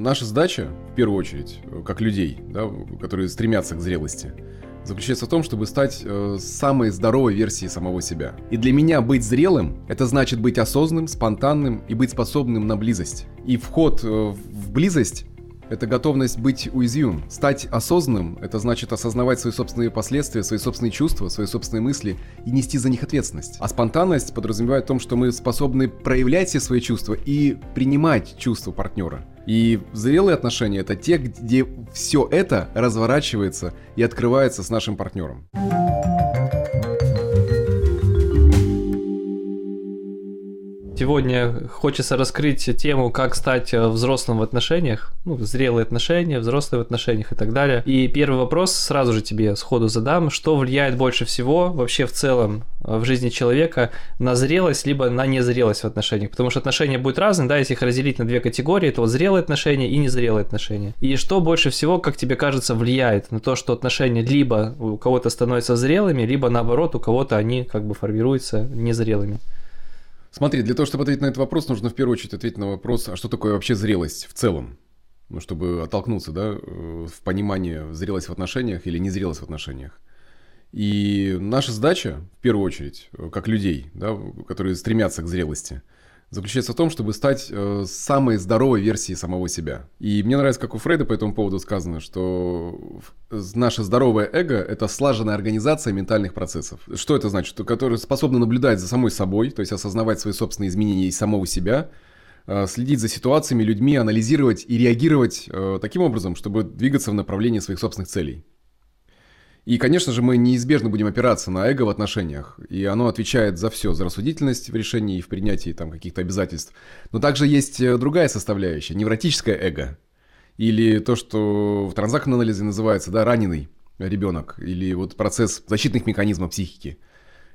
Наша задача, в первую очередь, как людей, да, которые стремятся к зрелости, заключается в том, чтобы стать э, самой здоровой версией самого себя. И для меня быть зрелым – это значит быть осознанным, спонтанным и быть способным на близость. И вход э, в близость это готовность быть уязвимым. Стать осознанным – это значит осознавать свои собственные последствия, свои собственные чувства, свои собственные мысли и нести за них ответственность. А спонтанность подразумевает в том, что мы способны проявлять все свои чувства и принимать чувства партнера. И зрелые отношения – это те, где все это разворачивается и открывается с нашим партнером. Сегодня хочется раскрыть тему, как стать э, взрослым в отношениях, ну, зрелые отношения, взрослые в отношениях и так далее. И первый вопрос сразу же тебе сходу задам. Что влияет больше всего вообще в целом э, в жизни человека на зрелость, либо на незрелость в отношениях? Потому что отношения будут разные, да, если их разделить на две категории, то вот зрелые отношения и незрелые отношения. И что больше всего, как тебе кажется, влияет на то, что отношения либо у кого-то становятся зрелыми, либо наоборот у кого-то они как бы формируются незрелыми? Смотри, для того, чтобы ответить на этот вопрос, нужно в первую очередь ответить на вопрос, а что такое вообще зрелость в целом? Ну, чтобы оттолкнуться, да, э, в понимании зрелость в отношениях или незрелость в отношениях. И наша задача, в первую очередь, э, как людей, да, которые стремятся к зрелости – заключается в том, чтобы стать э, самой здоровой версией самого себя. И мне нравится, как у Фрейда по этому поводу сказано, что наше здоровое эго – это слаженная организация ментальных процессов. Что это значит? Которые способны наблюдать за самой собой, то есть осознавать свои собственные изменения из самого себя, э, следить за ситуациями, людьми, анализировать и реагировать э, таким образом, чтобы двигаться в направлении своих собственных целей. И, конечно же, мы неизбежно будем опираться на эго в отношениях, и оно отвечает за все, за рассудительность в решении и в принятии там каких-то обязательств. Но также есть э, другая составляющая, невротическое эго, или то, что в транзактном анализе называется, да, раненый ребенок, или вот процесс защитных механизмов психики.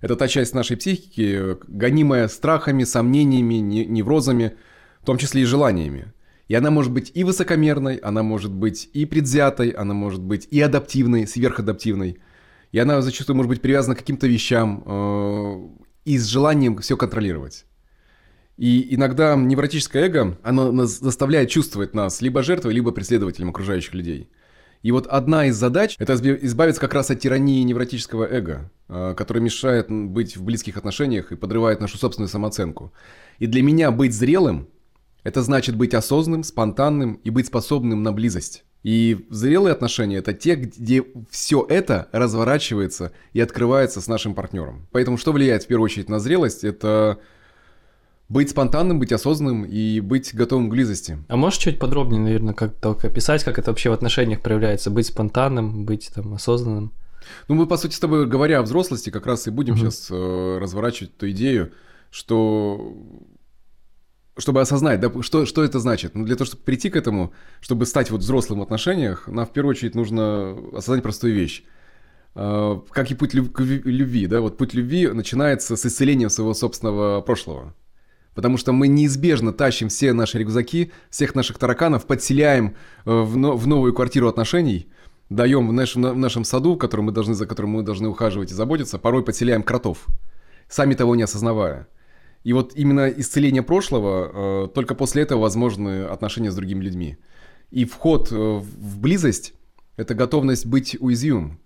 Это та часть нашей психики, гонимая страхами, сомнениями, неврозами, в том числе и желаниями. И она может быть и высокомерной, она может быть и предвзятой, она может быть и адаптивной, сверхадаптивной. И она зачастую может быть привязана к каким-то вещам э, и с желанием все контролировать. И иногда невротическое эго, оно заставляет чувствовать нас либо жертвой, либо преследователем окружающих людей. И вот одна из задач – это избавиться как раз от тирании невротического эго, э, которая мешает быть в близких отношениях и подрывает нашу собственную самооценку. И для меня быть зрелым это значит быть осознанным, спонтанным и быть способным на близость. И зрелые отношения – это те, где все это разворачивается и открывается с нашим партнером. Поэтому что влияет в первую очередь на зрелость – это быть спонтанным, быть осознанным и быть готовым к близости. А можешь чуть подробнее, наверное, как только описать, как это вообще в отношениях проявляется? Быть спонтанным, быть там осознанным? Ну, мы, по сути, с тобой, говоря о взрослости, как раз и будем угу. сейчас э, разворачивать ту идею, что чтобы осознать, да, что, что это значит. Ну, для того, чтобы прийти к этому, чтобы стать вот взрослым в отношениях, нам в первую очередь нужно осознать простую вещь. Uh, как и путь люб- любви, да, вот путь любви начинается с исцеления своего собственного прошлого. Потому что мы неизбежно тащим все наши рюкзаки, всех наших тараканов, подселяем uh, в, в новую квартиру отношений, даем в нашем, в нашем саду, который мы должны, за которым мы должны ухаживать и заботиться, порой подселяем кротов, сами того не осознавая. И вот именно исцеление прошлого, э, только после этого возможны отношения с другими людьми. И вход э, в близость – это готовность быть уязвимым.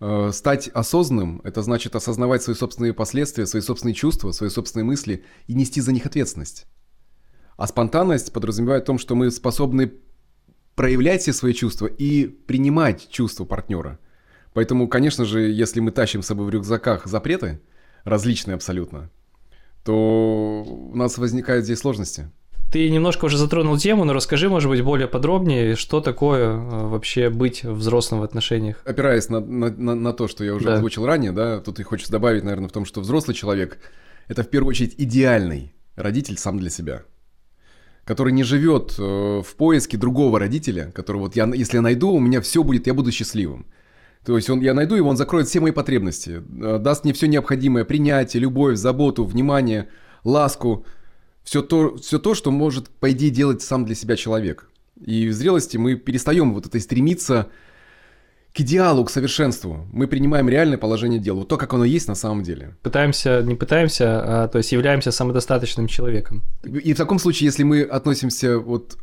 Э, стать осознанным – это значит осознавать свои собственные последствия, свои собственные чувства, свои собственные мысли и нести за них ответственность. А спонтанность подразумевает в том, что мы способны проявлять все свои чувства и принимать чувства партнера. Поэтому, конечно же, если мы тащим с собой в рюкзаках запреты, различные абсолютно, то у нас возникают здесь сложности. Ты немножко уже затронул тему, но расскажи, может быть, более подробнее, что такое э, вообще быть взрослым в отношениях. Опираясь на, на, на, на то, что я уже да. озвучил ранее, да, тут и хочется добавить, наверное, в том, что взрослый человек – это в первую очередь идеальный родитель сам для себя который не живет э, в поиске другого родителя, который вот я, если я найду, у меня все будет, я буду счастливым. То есть он, я найду его, он закроет все мои потребности, э, даст мне все необходимое, принятие, любовь, заботу, внимание, ласку, все то, все то, что может, по идее, делать сам для себя человек. И в зрелости мы перестаем вот это стремиться к идеалу, к совершенству. Мы принимаем реальное положение дела, вот то, как оно есть на самом деле. Пытаемся, не пытаемся, а то есть являемся самодостаточным человеком. И в таком случае, если мы относимся вот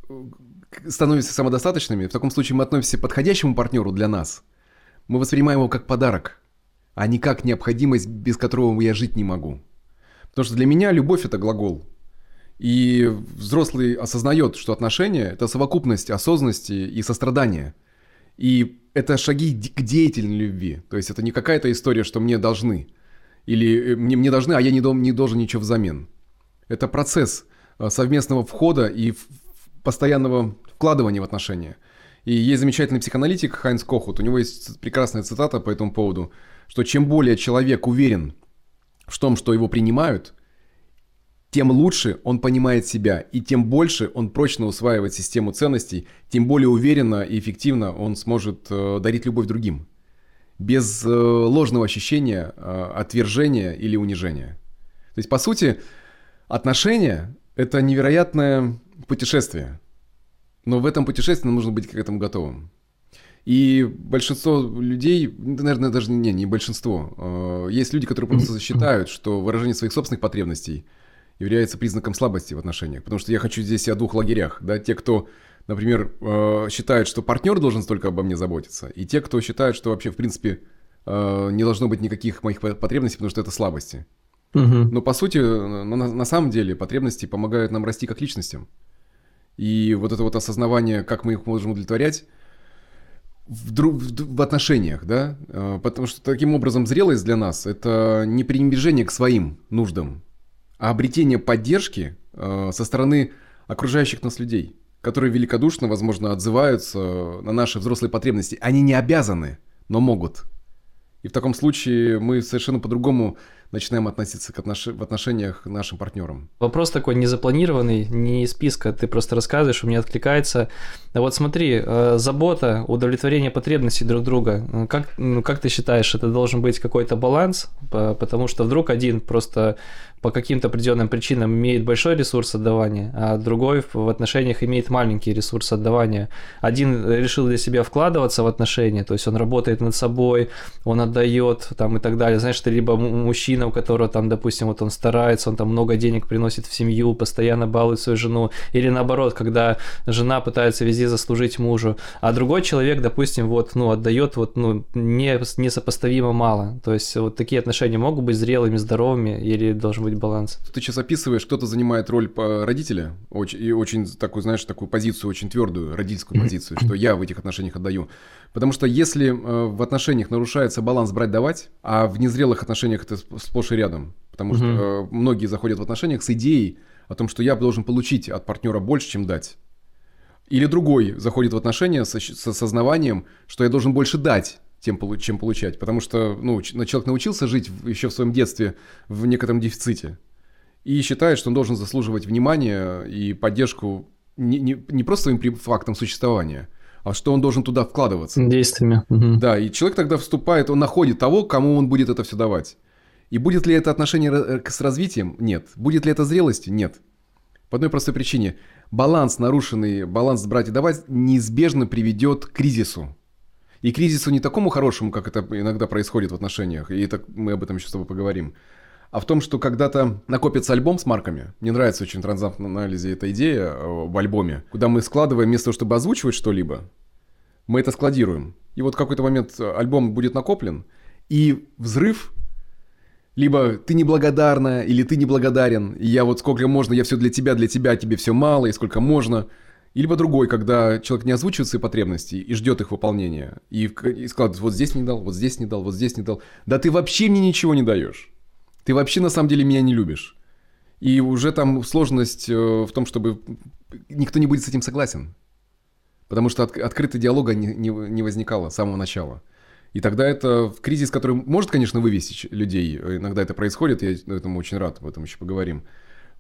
становимся самодостаточными, в таком случае мы относимся к подходящему партнеру для нас. Мы воспринимаем его как подарок, а не как необходимость, без которого я жить не могу. Потому что для меня любовь – это глагол. И взрослый осознает, что отношения – это совокупность осознанности и сострадания. И это шаги к деятельной любви. То есть это не какая-то история, что мне должны. Или э, мне, мне должны, а я не, не должен ничего взамен. Это процесс э, совместного входа и постоянного вкладывания в отношения. И есть замечательный психоаналитик Хайнс Кохут, у него есть прекрасная цитата по этому поводу, что чем более человек уверен в том, что его принимают, тем лучше он понимает себя, и тем больше он прочно усваивает систему ценностей, тем более уверенно и эффективно он сможет э, дарить любовь другим. Без э, ложного ощущения э, отвержения или унижения. То есть, по сути, отношения – это невероятное путешествие. Но в этом путешествии нужно быть к этому готовым. И большинство людей, наверное, даже не, не большинство, э, есть люди, которые просто считают, что выражение своих собственных потребностей является признаком слабости в отношениях. Потому что я хочу здесь о двух лагерях. Да? Те, кто, например, э, считает, что партнер должен столько обо мне заботиться, и те, кто считает, что вообще, в принципе, э, не должно быть никаких моих потребностей, потому что это слабости. Угу. Но по сути, на, на самом деле, потребности помогают нам расти как личностям. И вот это вот осознавание, как мы их можем удовлетворять, в, друг, в, в отношениях, да, а, потому что таким образом зрелость для нас это не пренебрежение к своим нуждам, а обретение поддержки э, со стороны окружающих нас людей, которые великодушно, возможно, отзываются на наши взрослые потребности. Они не обязаны, но могут. И в таком случае мы совершенно по-другому начинаем относиться к отнош... в отношениях к нашим партнерам. Вопрос такой незапланированный, не из списка, ты просто рассказываешь, у меня откликается. Вот смотри, э, забота, удовлетворение потребностей друг друга. Э, как, ну, как ты считаешь, это должен быть какой-то баланс? Потому что вдруг один просто по каким-то определенным причинам имеет большой ресурс отдавания, а другой в отношениях имеет маленький ресурс отдавания. Один решил для себя вкладываться в отношения, то есть он работает над собой, он отдает там и так далее. Знаешь, ты либо мужчина, у которого там, допустим, вот он старается, он там много денег приносит в семью, постоянно балует свою жену, или наоборот, когда жена пытается везде заслужить мужу, а другой человек, допустим, вот, ну, отдает вот, ну, не, несопоставимо мало. То есть вот такие отношения могут быть зрелыми, здоровыми или должен быть баланс. Ты сейчас описываешь, кто-то занимает роль родителя, очень, и очень такую, знаешь, такую позицию, очень твердую, родительскую позицию, что я в этих отношениях отдаю. Потому что если э, в отношениях нарушается баланс брать-давать, а в незрелых отношениях это сплошь и рядом, потому что э, многие заходят в отношениях с идеей о том, что я должен получить от партнера больше, чем дать. Или другой заходит в отношения с, с осознаванием, что я должен больше дать, тем, чем получать. Потому что ну, человек научился жить еще в своем детстве в некотором дефиците. И считает, что он должен заслуживать внимания и поддержку не, не, не просто своим фактом существования, а что он должен туда вкладываться. Действиями. Угу. Да, и человек тогда вступает, он находит того, кому он будет это все давать. И будет ли это отношение э, с развитием? Нет. Будет ли это зрелостью? Нет. По одной простой причине. Баланс, нарушенный баланс брать и давать, неизбежно приведет к кризису. И кризису не такому хорошему, как это иногда происходит в отношениях, и это, мы об этом еще с тобой поговорим, а в том, что когда-то накопится альбом с марками. Мне нравится очень в анализе эта идея э, в альбоме, куда мы складываем, вместо того, чтобы озвучивать что-либо, мы это складируем. И вот в какой-то момент альбом будет накоплен, и взрыв либо ты неблагодарна, или ты неблагодарен, и я вот сколько можно, я все для тебя, для тебя, тебе все мало, и сколько можно – и либо другой, когда человек не озвучивает свои потребности и ждет их выполнения. И, и складывает, вот здесь не дал, вот здесь не дал, вот здесь не дал. Да ты вообще мне ничего не даешь. Ты вообще на самом деле меня не любишь. И уже там сложность э, в том, чтобы никто не будет с этим согласен. Потому что от, открытого диалога не, не, не возникало с самого начала. И тогда это кризис, который может, конечно, вывести людей. Иногда это происходит, я этому очень рад, об этом еще поговорим.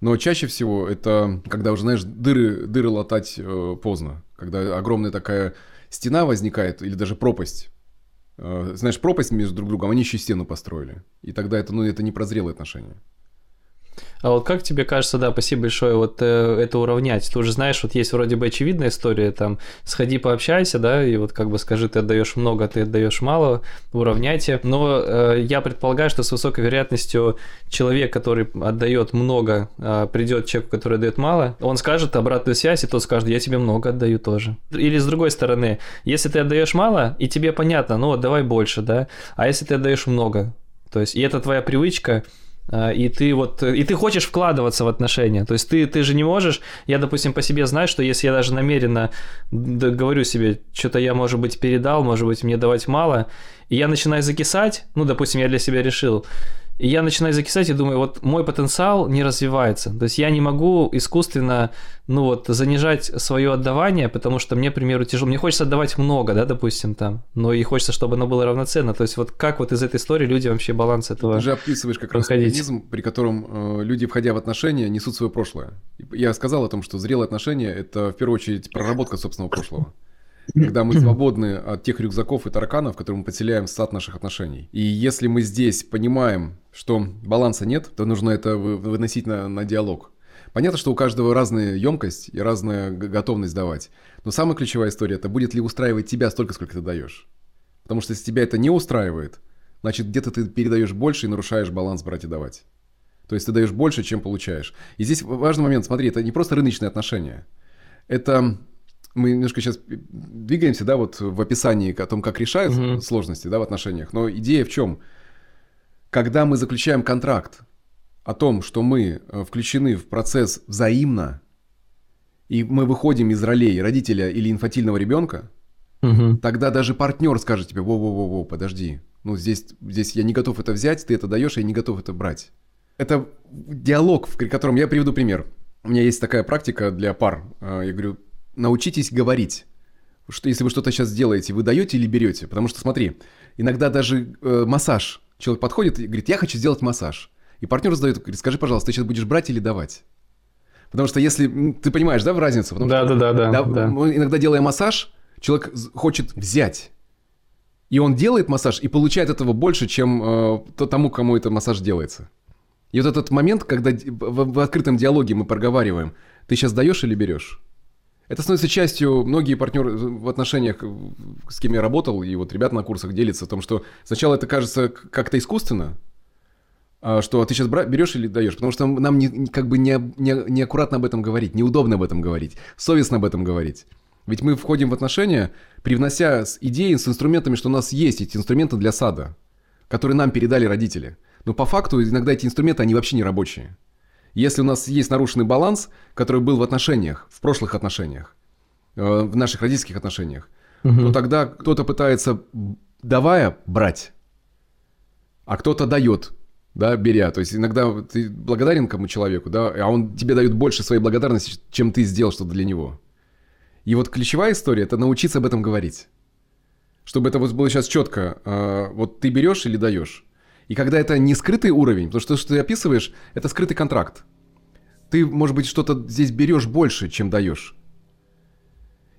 Но чаще всего это, когда уже, знаешь, дыры, дыры латать э, поздно. Когда огромная такая стена возникает, или даже пропасть. Э, знаешь, пропасть между друг другом, они еще стену построили. И тогда это, ну, это не прозрелые отношения. А вот как тебе кажется, да, спасибо большое, вот э, это уравнять? Ты уже знаешь, вот есть вроде бы очевидная история, там, сходи пообщайся, да, и вот как бы скажи, ты отдаешь много, ты отдаешь мало, уравняйте. Но э, я предполагаю, что с высокой вероятностью человек, который отдает много, э, придет человек, который отдает мало, он скажет обратную связь, и тот скажет, я тебе много отдаю тоже. Или с другой стороны, если ты отдаешь мало, и тебе понятно, ну, давай больше, да, а если ты отдаешь много, то есть, и это твоя привычка, и ты вот, и ты хочешь вкладываться в отношения, то есть ты, ты же не можешь, я, допустим, по себе знаю, что если я даже намеренно говорю себе, что-то я, может быть, передал, может быть, мне давать мало, и я начинаю закисать, ну, допустим, я для себя решил, и я начинаю закисать и думаю, вот мой потенциал не развивается. То есть я не могу искусственно, ну вот, занижать свое отдавание, потому что мне, к примеру, тяжело. Мне хочется отдавать много, да, допустим, там, но и хочется, чтобы оно было равноценно. То есть вот как вот из этой истории люди вообще баланс этого Ты же описываешь как раз механизм, при котором э, люди, входя в отношения, несут свое прошлое. Я сказал о том, что зрелые отношения – это, в первую очередь, проработка собственного прошлого когда мы свободны от тех рюкзаков и тараканов, которые мы подселяем в сад наших отношений. И если мы здесь понимаем, что баланса нет, то нужно это выносить на, на диалог. Понятно, что у каждого разная емкость и разная готовность давать. Но самая ключевая история – это будет ли устраивать тебя столько, сколько ты даешь. Потому что если тебя это не устраивает, значит, где-то ты передаешь больше и нарушаешь баланс брать и давать. То есть ты даешь больше, чем получаешь. И здесь важный момент, смотри, это не просто рыночные отношения. Это мы немножко сейчас двигаемся, да, вот в описании о том, как решают угу. сложности, да, в отношениях. Но идея в чем? Когда мы заключаем контракт о том, что мы э, включены в процесс взаимно, и мы выходим из ролей родителя или инфантильного ребенка, угу. тогда даже партнер скажет тебе, во-во-во-во, подожди, ну здесь, здесь я не готов это взять, ты это даешь, а я не готов это брать. Это диалог, в котором я приведу пример. У меня есть такая практика для пар. Э, я говорю, научитесь говорить. Что, если вы что-то сейчас делаете, вы даете или берете? Потому что, смотри, иногда даже э, массаж. Человек подходит и говорит, я хочу сделать массаж. И партнер задает, говорит, скажи, пожалуйста, ты сейчас будешь брать или давать? Потому что если... Ты понимаешь, да, в разницу? Потому да, что, да, да, да, да. Иногда, делая массаж, человек хочет взять. И он делает массаж и получает этого больше, чем э, тому, кому этот массаж делается. И вот этот момент, когда в, в открытом диалоге мы проговариваем, ты сейчас даешь или берешь? Это становится частью, многие партнеры в отношениях, с кем я работал, и вот ребята на курсах делятся о том, что сначала это кажется как-то искусственно, а что ты сейчас берешь или даешь, потому что нам не, как бы не, не, неаккуратно об этом говорить, неудобно об этом говорить, совестно об этом говорить. Ведь мы входим в отношения, привнося с идеей, с инструментами, что у нас есть эти инструменты для сада, которые нам передали родители. Но по факту иногда эти инструменты, они вообще не рабочие. Если у нас есть нарушенный баланс, который был в отношениях, в прошлых отношениях, э, в наших родительских отношениях, угу. то тогда кто-то пытается, давая, брать, а кто-то дает, да, беря. То есть иногда ты благодарен кому человеку, да, а он тебе дает больше своей благодарности, чем ты сделал что-то для него. И вот ключевая история – это научиться об этом говорить. Чтобы это вот было сейчас четко. Э, вот ты берешь или даешь. И когда это не скрытый уровень, потому что то, что ты описываешь, это скрытый контракт. Ты, может быть, что-то здесь берешь больше, чем даешь.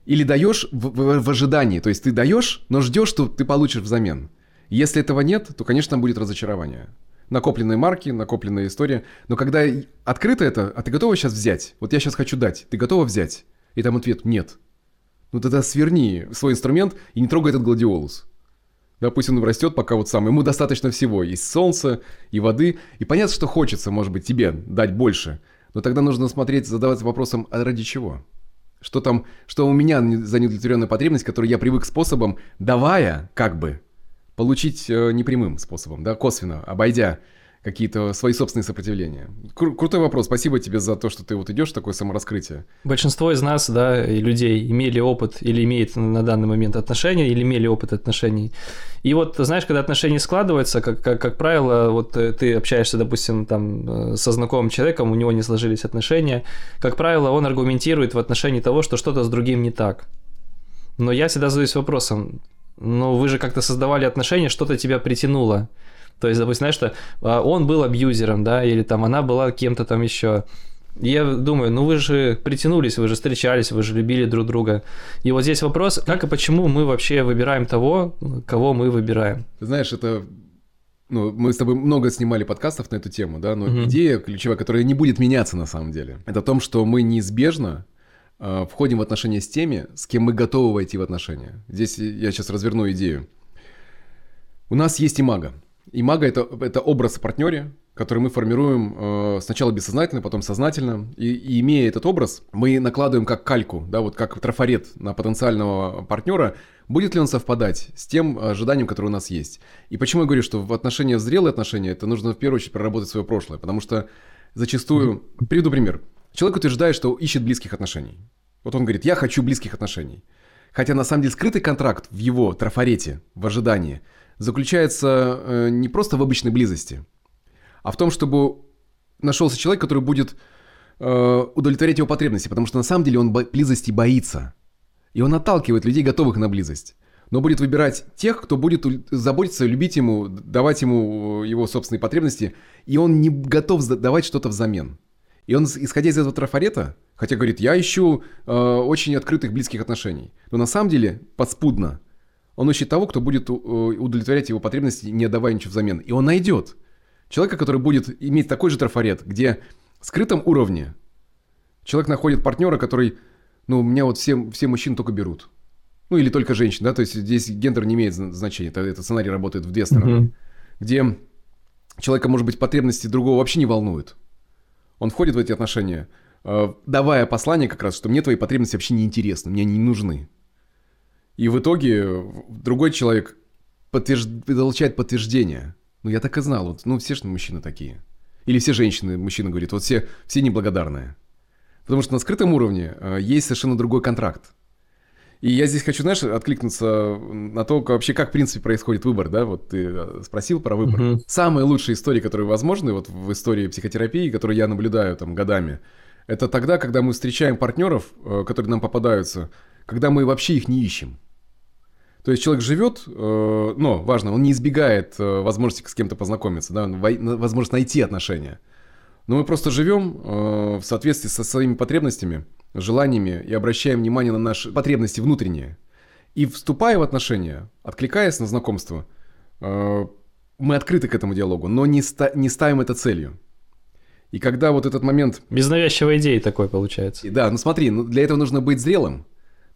Или даешь в, в, в ожидании. То есть ты даешь, но ждешь, что ты получишь взамен. Если этого нет, то, конечно, будет разочарование. Накопленные марки, накопленная история. Но когда открыто это, а ты готова сейчас взять? Вот я сейчас хочу дать. Ты готова взять? И там ответ нет. Ну тогда сверни свой инструмент и не трогай этот гладиолус. Да, пусть он растет, пока вот сам. Ему достаточно всего. И солнца, и воды. И понятно, что хочется, может быть, тебе дать больше. Но тогда нужно смотреть, задаваться вопросом, а ради чего? Что там, что у меня за неудовлетворенная потребность, которую я привык способом, давая, как бы, получить э, непрямым способом, да, косвенно, обойдя какие-то свои собственные сопротивления? Кру- крутой вопрос. Спасибо тебе за то, что ты вот идешь такое самораскрытие. Большинство из нас, да, и людей имели опыт или имеют на данный момент отношения, или имели опыт отношений. И вот, знаешь, когда отношения складываются, как, как, как правило, вот э, ты общаешься, допустим, там э, со знакомым человеком, у него не сложились отношения, как правило, он аргументирует в отношении того, что что-то с другим не так. Но я всегда задаюсь вопросом, ну вы же как-то создавали отношения, что-то тебя притянуло. То есть, допустим, знаешь, что а, он был абьюзером, да, или там она была кем-то там еще. Я думаю, ну вы же притянулись, вы же встречались, вы же любили друг друга. И вот здесь вопрос, как и почему мы вообще выбираем того, кого мы выбираем. Знаешь, это ну, мы с тобой много снимали подкастов на эту тему, да, но угу. идея ключевая, которая не будет меняться на самом деле, это о том, что мы неизбежно э, входим в отношения с теми, с кем мы готовы войти в отношения. Здесь я сейчас разверну идею. У нас есть имага. Имага это, это образ партнере, который мы формируем э, сначала бессознательно, потом сознательно. И, и имея этот образ, мы накладываем как кальку, да, вот как трафарет на потенциального партнера, будет ли он совпадать с тем ожиданием, которое у нас есть. И почему я говорю, что в отношениях, в зрелые отношения, это нужно в первую очередь проработать свое прошлое, потому что зачастую... Приведу пример. Человек утверждает, что ищет близких отношений. Вот он говорит, я хочу близких отношений. Хотя на самом деле скрытый контракт в его трафарете, в ожидании, заключается э, не просто в обычной близости, а в том, чтобы нашелся человек, который будет э, удовлетворять его потребности, потому что на самом деле он близости боится. И он отталкивает людей, готовых на близость. Но будет выбирать тех, кто будет заботиться, любить ему, давать ему э, его собственные потребности, и он не готов давать что-то взамен. И он, исходя из этого трафарета, хотя говорит, я ищу э, очень открытых близких отношений, но на самом деле подспудно он ищет того, кто будет э, удовлетворять его потребности, не давая ничего взамен. И он найдет человека, который будет иметь такой же трафарет, где в скрытом уровне человек находит партнера, который ну, у меня вот все, все мужчины только берут. Ну, или только женщины, да, то есть здесь гендер не имеет значения, это, этот сценарий работает в две стороны. Mm-hmm. Где человека, может быть, потребности другого вообще не волнуют. Он входит в эти отношения, э, давая послание как раз, что мне твои потребности вообще не интересны, мне они не нужны. И в итоге другой человек подтвержд... получает подтверждение. Ну, я так и знал, вот, ну, все же мужчины такие. Или все женщины, мужчина говорит, вот все, все неблагодарные. Потому что на скрытом уровне э, есть совершенно другой контракт. И я здесь хочу, знаешь, откликнуться на то, вообще как, в принципе, происходит выбор, да, вот ты э, спросил про выбор. Угу. Самые лучшие истории, которые возможны вот в истории психотерапии, которые я наблюдаю там годами, это тогда, когда мы встречаем партнеров, э, которые нам попадаются, когда мы вообще их не ищем. То есть человек живет, но важно, он не избегает возможности с кем-то познакомиться, да, возможность найти отношения. Но мы просто живем э, в соответствии со своими потребностями, желаниями и обращаем внимание на наши потребности внутренние. И вступая в отношения, откликаясь на знакомство, э, мы открыты к этому диалогу, но не, ста- не ставим это целью. И когда вот этот момент... Без навязчивой идеи такой получается. Да, ну смотри, ну для этого нужно быть зрелым.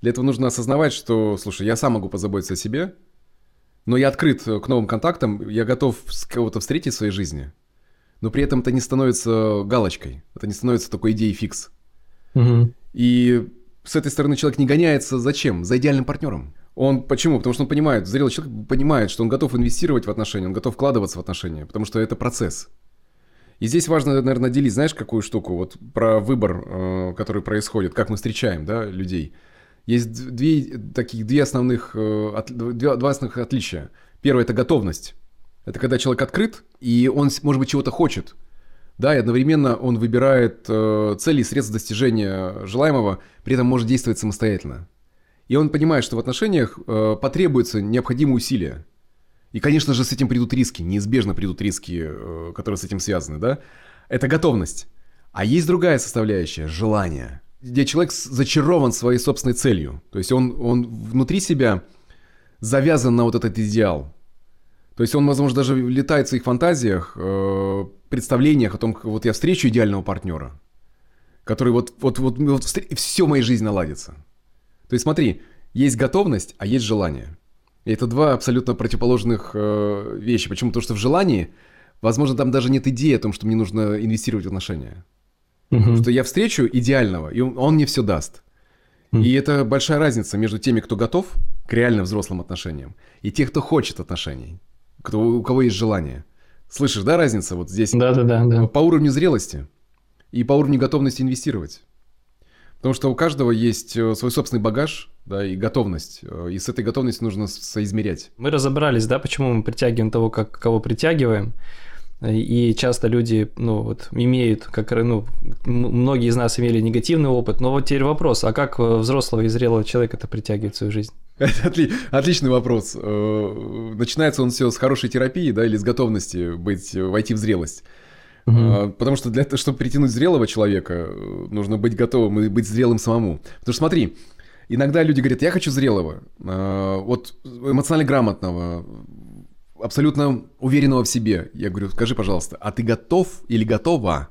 Для этого нужно осознавать, что, слушай, я сам могу позаботиться о себе, но я открыт к новым контактам, я готов с кого-то встретить в своей жизни – но при этом это не становится галочкой, это не становится такой идеей фикс. Угу. И с этой стороны человек не гоняется зачем? За идеальным партнером. Он почему? Потому что он понимает, зрелый человек понимает, что он готов инвестировать в отношения, он готов вкладываться в отношения, потому что это процесс. И здесь важно, наверное, делить, знаешь, какую штуку, вот про выбор, э, который происходит, как мы встречаем, да, людей. Есть две таких, две основных, э, два, два основных отличия. Первое – это готовность. Это когда человек открыт, и он, может быть, чего-то хочет. Да, и одновременно он выбирает э, цели и средства достижения желаемого, при этом может действовать самостоятельно. И он понимает, что в отношениях э, потребуются необходимые усилия. И, конечно же, с этим придут риски, неизбежно придут риски, которые с этим связаны, да. Это готовность. А есть другая составляющая – желание. Где человек зачарован своей собственной целью. То есть он, он внутри себя завязан на вот этот идеал. То есть он, возможно, даже летает в своих фантазиях, э, представлениях о том, как вот я встречу идеального партнера, который вот, вот, вот, вот все в моей жизни наладится. То есть смотри, есть готовность, а есть желание. И это два абсолютно противоположных э, вещи. Почему? Потому что в желании, возможно, там даже нет идеи о том, что мне нужно инвестировать в отношения. Угу. Потому что я встречу идеального, и он, мне все даст. Угу. И это большая разница между теми, кто готов к реально взрослым отношениям, и тех, кто хочет отношений кто, у кого есть желание. Слышишь, да, разница вот здесь? Да, да, да, да. По уровню зрелости и по уровню готовности инвестировать. Потому что у каждого есть э, свой собственный багаж, да, и готовность. Э, и с этой готовностью нужно соизмерять. Мы разобрались, да, почему мы притягиваем того, как, кого притягиваем. И часто люди, ну, вот, имеют, как, ну, многие из нас имели негативный опыт. Но вот теперь вопрос, а как э, взрослого и зрелого человека это притягивает в свою жизнь? Отли, отличный вопрос. Э, начинается он все с хорошей терапии, да, или с готовности быть, войти в зрелость. Угу. Потому что для того, чтобы притянуть зрелого человека, нужно быть готовым и быть зрелым самому. Потому что смотри, иногда люди говорят, я хочу зрелого, вот эмоционально грамотного, абсолютно уверенного в себе. Я говорю, скажи, пожалуйста, а ты готов или готова,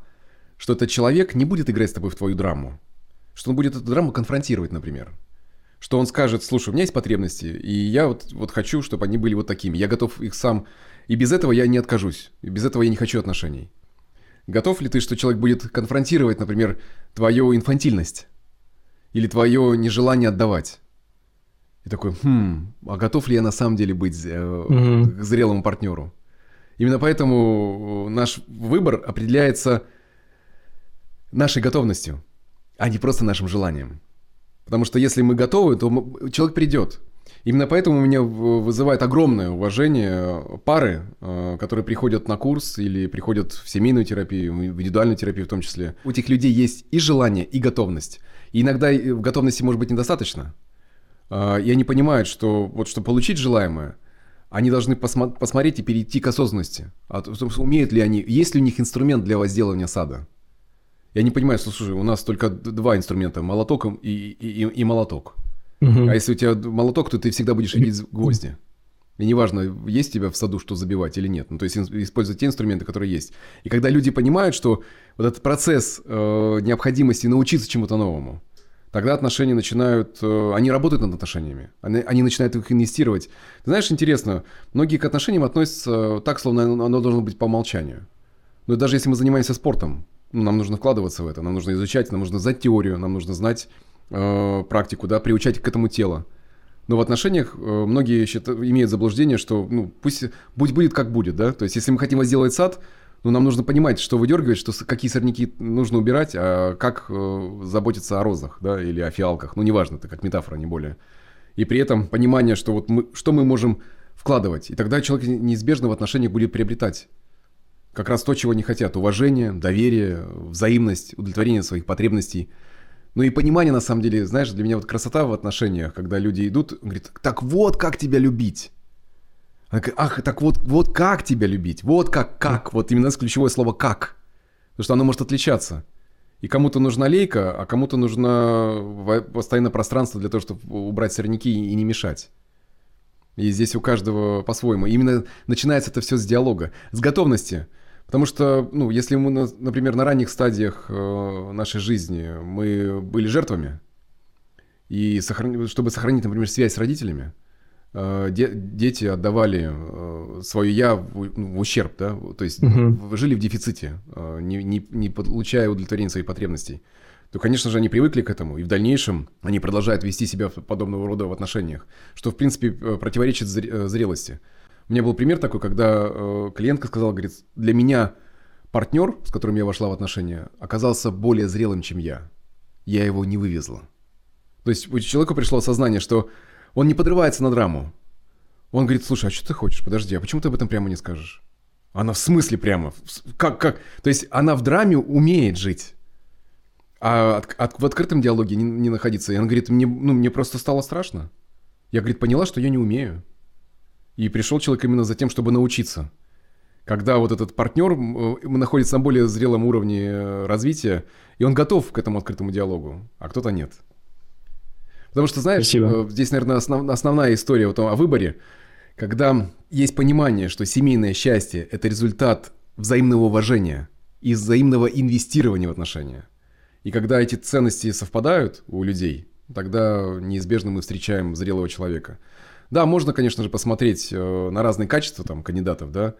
что этот человек не будет играть с тобой в твою драму? Что он будет эту драму конфронтировать, например? Что он скажет, слушай, у меня есть потребности, и я вот, вот хочу, чтобы они были вот такими. Я готов их сам... И без этого я не откажусь. И без этого я не хочу отношений. Готов ли ты, что человек будет конфронтировать, например, твою инфантильность? Или твое нежелание отдавать? И такой, хм, а готов ли я на самом деле быть э, к зрелому партнеру? Именно поэтому наш выбор определяется нашей готовностью, а не просто нашим желанием. Потому что если мы готовы, то человек придет. Именно поэтому у меня вызывает огромное уважение пары, э, которые приходят на курс или приходят в семейную терапию, в индивидуальную терапию в том числе. У этих людей есть и желание, и готовность. И иногда в готовности может быть недостаточно. А, и они понимают, что вот чтобы получить желаемое, они должны посмо- посмотреть и перейти к осознанности. А, умеют ли они, есть ли у них инструмент для возделывания сада? Я не понимаю, что, слушай, у нас только два инструмента, молоток и, и, и, и молоток. Угу. А если у тебя молоток, то ты всегда будешь видеть гвозди. И неважно, есть у тебя в саду что забивать или нет. Ну, то есть использовать те инструменты, которые есть. И когда люди понимают, что вот этот процесс э, необходимости научиться чему-то новому, тогда отношения начинают... Э, они работают над отношениями. Они, они начинают их инвестировать. Ты знаешь, интересно, многие к отношениям относятся так, словно оно должно быть по умолчанию. Но даже если мы занимаемся спортом, ну, нам нужно вкладываться в это, нам нужно изучать, нам нужно знать теорию, нам нужно знать э, практику, да, приучать к этому тело. Но в отношениях э, многие считают, имеют заблуждение, что ну, пусть будь будет как будет, да. То есть, если мы хотим сделать сад, ну, нам нужно понимать, что выдергивать, что какие сорняки нужно убирать, а как э, заботиться о розах, да, или о фиалках. Ну, неважно, это как метафора, не более. И при этом понимание, что вот мы, что мы можем вкладывать. И тогда человек неизбежно в отношениях будет приобретать как раз то, чего не хотят. Уважение, доверие, взаимность, удовлетворение своих потребностей. Ну и понимание, на самом деле, знаешь, для меня вот красота в отношениях, когда люди идут, говорят, так вот как тебя любить. Ах, так вот, вот как тебя любить, вот как, как, вот именно ключевое слово «как», потому что оно может отличаться. И кому-то нужна лейка, а кому-то нужно постоянно пространство для того, чтобы убрать сорняки и не мешать. И здесь у каждого по-своему. Именно начинается это все с диалога, с готовности – Потому что, ну, если мы, например, на ранних стадиях э, нашей жизни мы были жертвами, и сохран... чтобы сохранить, например, связь с родителями, де... дети отдавали э, свое я в, ну, в ущерб, да, то есть угу. жили в дефиците, не, не, не получая удовлетворения своих потребностей то, конечно же, они привыкли к этому, и в дальнейшем они продолжают вести себя подобного рода в отношениях, что, в принципе, противоречит зрелости. У меня был пример такой, когда э, клиентка сказала, говорит, для меня партнер, с которым я вошла в отношения, оказался более зрелым, чем я. Я его не вывезла. То есть у человека пришло осознание, что он не подрывается на драму. Он говорит, слушай, а что ты хочешь? Подожди, а почему ты об этом прямо не скажешь? Она в смысле прямо? Как, как? То есть она в драме умеет жить. А от, от, в открытом диалоге не, не находиться. И он говорит, мне, ну, мне просто стало страшно. Я, говорит, поняла, что я не умею. И пришел человек именно за тем, чтобы научиться. Когда вот этот партнер находится на более зрелом уровне э, развития, и он готов к этому открытому диалогу, а кто-то нет. Потому что, знаешь, Спасибо. Э, здесь, наверное, основ, основная история вот о выборе, когда есть понимание, что семейное счастье – это результат взаимного уважения и взаимного инвестирования в отношения. И когда эти ценности совпадают у людей, тогда неизбежно мы встречаем зрелого человека – да, можно, конечно же, посмотреть э, на разные качества там кандидатов, да,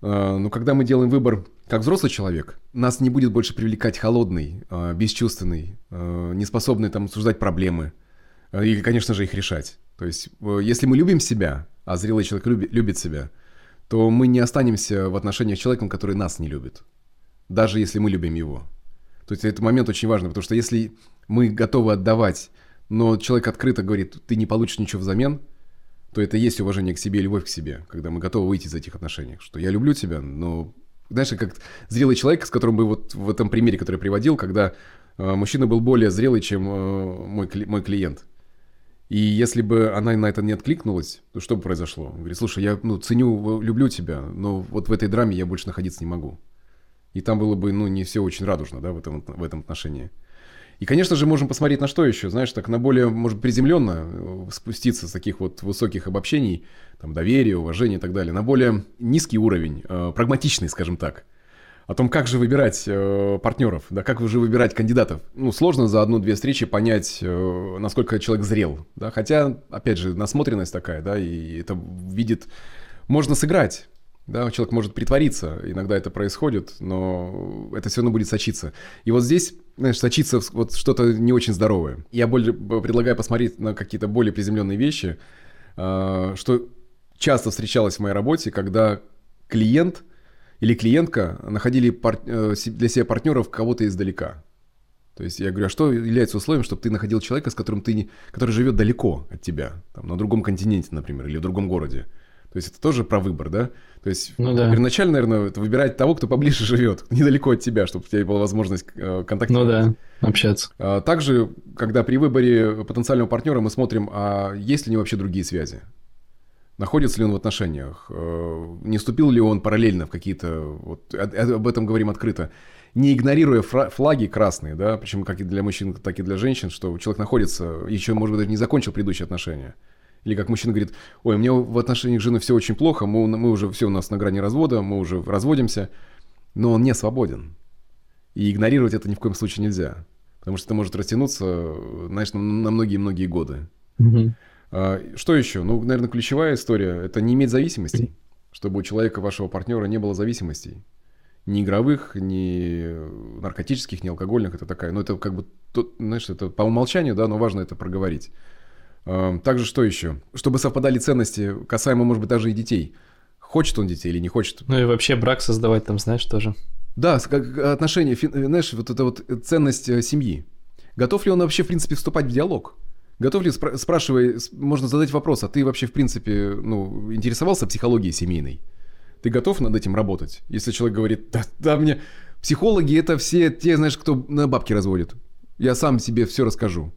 э, но когда мы делаем выбор как взрослый человек, нас не будет больше привлекать холодный, бесчувственный, неспособный там обсуждать проблемы или, конечно же, их решать. То есть, если мы любим себя, а зрелый человек любит, любит себя, то мы не останемся в отношениях с человеком, который нас не любит, даже если мы любим его. То есть этот момент очень важный, потому что если мы готовы отдавать, но человек открыто говорит, ты не получишь ничего взамен, то это есть уважение к себе и любовь к себе, когда мы готовы выйти из этих отношений. Что я люблю тебя, но знаешь, как зрелый человек, с которым бы вот в этом примере, который я приводил, когда э, мужчина был более зрелый, чем э, мой, мой клиент. И если бы она на это не откликнулась, то что бы произошло? Он говорит, слушай, я ну, ценю, люблю тебя, но вот в этой драме я больше находиться не могу. И там было бы, ну, не все очень радужно, да, в этом, в этом отношении. И, конечно же, можем посмотреть на что еще, знаешь, так на более, может, приземленно, спуститься с таких вот высоких обобщений, там, доверия, уважения и так далее, на более низкий уровень, э, прагматичный, скажем так о том, как же выбирать э, партнеров, да, как же выбирать кандидатов. Ну, сложно за одну-две встречи понять, э, насколько человек зрел, да, хотя, опять же, насмотренность такая, да, и это видит, можно сыграть, да, человек может притвориться, иногда это происходит, но это все равно будет сочиться. И вот здесь, знаешь, сочится вот что-то не очень здоровое. Я более предлагаю посмотреть на какие-то более приземленные вещи, э, что часто встречалось в моей работе, когда клиент – или клиентка находили э, для себя партнеров кого-то издалека. То есть я говорю, а что является условием, чтобы ты находил человека, с которым ты не, который живет далеко от тебя, там, на другом континенте, например, или в другом городе. То есть это тоже про выбор, да? То есть ну, да. первоначально, наверное, это выбирать того, кто поближе живет, недалеко от тебя, чтобы у тебя была возможность э, контактировать. Ну да, общаться. А также, когда при выборе потенциального партнера мы смотрим, а есть ли у него вообще другие связи находится ли он в отношениях, э, не вступил ли он параллельно в какие-то, вот, об этом говорим открыто, не игнорируя флаги красные, да, причем как и для мужчин, так и для женщин, что человек находится, еще, может быть, даже не закончил предыдущие отношения. Или как мужчина говорит, ой, меня в отношениях с женой все очень плохо, мы, мы уже все у нас на грани развода, мы уже разводимся, но он не свободен. И игнорировать это ни в коем случае нельзя. Потому что это может растянуться, знаешь, на многие-многие годы. Угу. А, что еще? Ну, наверное, ключевая история – это не иметь зависимостей. Чтобы у человека, вашего партнера, не было зависимостей. Ни игровых, ни наркотических, ни алкогольных. Это такая, ну, это как бы, знаешь, это по умолчанию, да, но важно это проговорить. А, также что еще? Чтобы совпадали ценности, касаемо, может быть, даже и детей. Хочет он детей или не хочет. Ну и вообще брак создавать там, знаешь, тоже. Да, как отношения, знаешь, вот это вот ценность э, семьи. Готов ли он вообще, в принципе, вступать в диалог? Готов ли, спра- спрашивай, можно задать вопрос, а ты вообще, в принципе, ну, интересовался психологией семейной? Ты готов над этим работать? Если человек говорит, да, да, мне... Психологи это все те, знаешь, кто на бабки разводит. Я сам себе все расскажу.